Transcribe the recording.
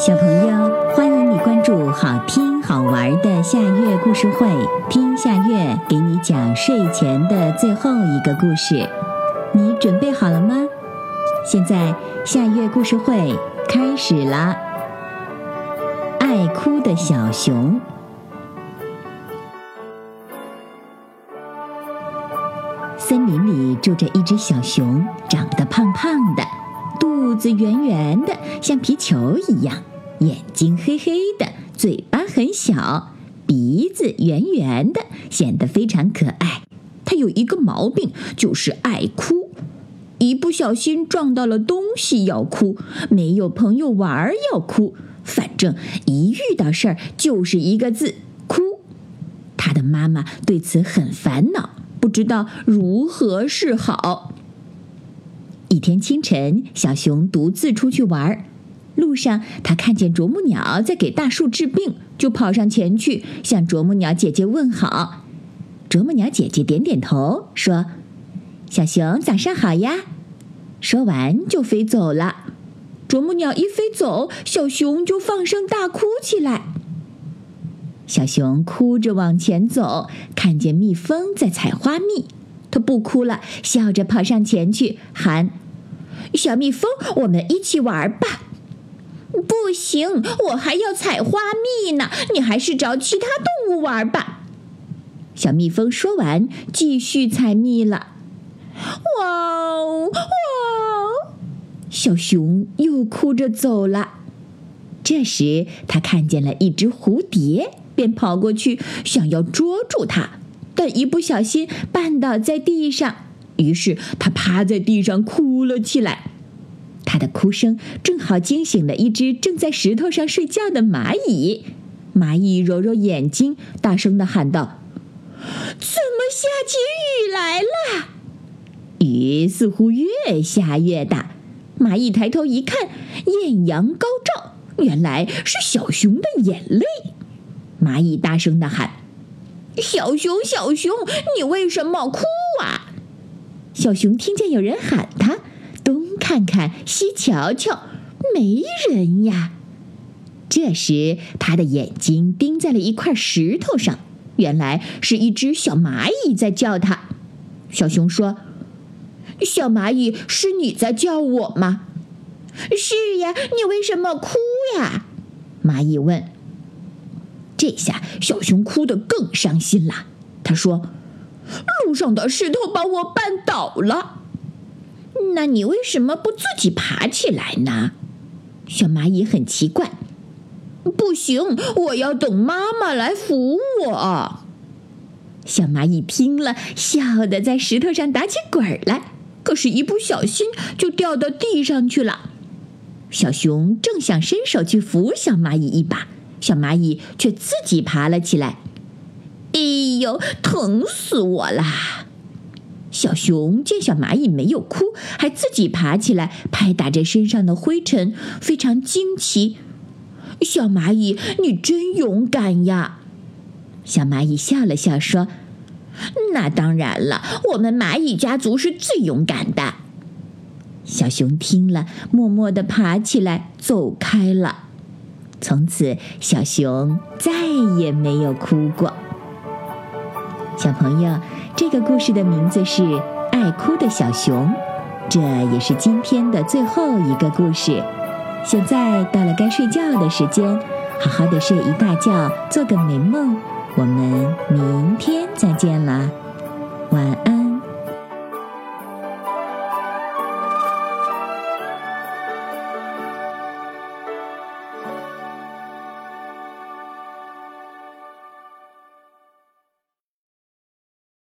小朋友，欢迎你关注好听好玩的夏月故事会，听夏月给你讲睡前的最后一个故事。你准备好了吗？现在夏月故事会开始啦！爱哭的小熊。森林里住着一只小熊，长得胖胖的，肚子圆圆的，像皮球一样。眼睛黑黑的，嘴巴很小，鼻子圆圆的，显得非常可爱。他有一个毛病，就是爱哭，一不小心撞到了东西要哭，没有朋友玩要哭，反正一遇到事儿就是一个字哭。他的妈妈对此很烦恼，不知道如何是好。一天清晨，小熊独自出去玩儿。路上，他看见啄木鸟在给大树治病，就跑上前去向啄木鸟姐姐问好。啄木鸟姐姐点点头，说：“小熊早上好呀。”说完就飞走了。啄木鸟一飞走，小熊就放声大哭起来。小熊哭着往前走，看见蜜蜂在采花蜜，它不哭了，笑着跑上前去喊：“小蜜蜂，我们一起玩吧。”不行，我还要采花蜜呢。你还是找其他动物玩吧。小蜜蜂说完，继续采蜜了。哇哦哇哦！小熊又哭着走了。这时，他看见了一只蝴蝶，便跑过去想要捉住它，但一不小心绊倒在地上，于是他趴在地上哭了起来。他的哭声正好惊醒了一只正在石头上睡觉的蚂蚁。蚂蚁揉揉眼睛，大声的喊道：“怎么下起雨来了？”雨似乎越下越大。蚂蚁抬头一看，艳阳高照，原来是小熊的眼泪。蚂蚁大声的喊：“小熊，小熊，你为什么哭啊？”小熊听见有人喊他。看看，西瞧瞧，没人呀。这时，他的眼睛盯在了一块石头上，原来是一只小蚂蚁在叫他。小熊说：“小蚂蚁，是你在叫我吗？”“是呀，你为什么哭呀？”蚂蚁问。这下，小熊哭得更伤心了。他说：“路上的石头把我绊倒了。”那你为什么不自己爬起来呢？小蚂蚁很奇怪。不行，我要等妈妈来扶我。小蚂蚁听了，笑得在石头上打起滚来，可是，一不小心就掉到地上去了。小熊正想伸手去扶小蚂蚁一把，小蚂蚁却自己爬了起来。哎呦，疼死我啦！小熊见小蚂蚁没有哭，还自己爬起来拍打着身上的灰尘，非常惊奇。小蚂蚁，你真勇敢呀！小蚂蚁笑了笑说：“那当然了，我们蚂蚁家族是最勇敢的。”小熊听了，默默地爬起来走开了。从此，小熊再也没有哭过。小朋友。这个故事的名字是爱哭的小熊这也是今天的最后一个故事。现在到了该睡觉的时间好好的睡一大觉做个美梦。我们明天再见啦晚安。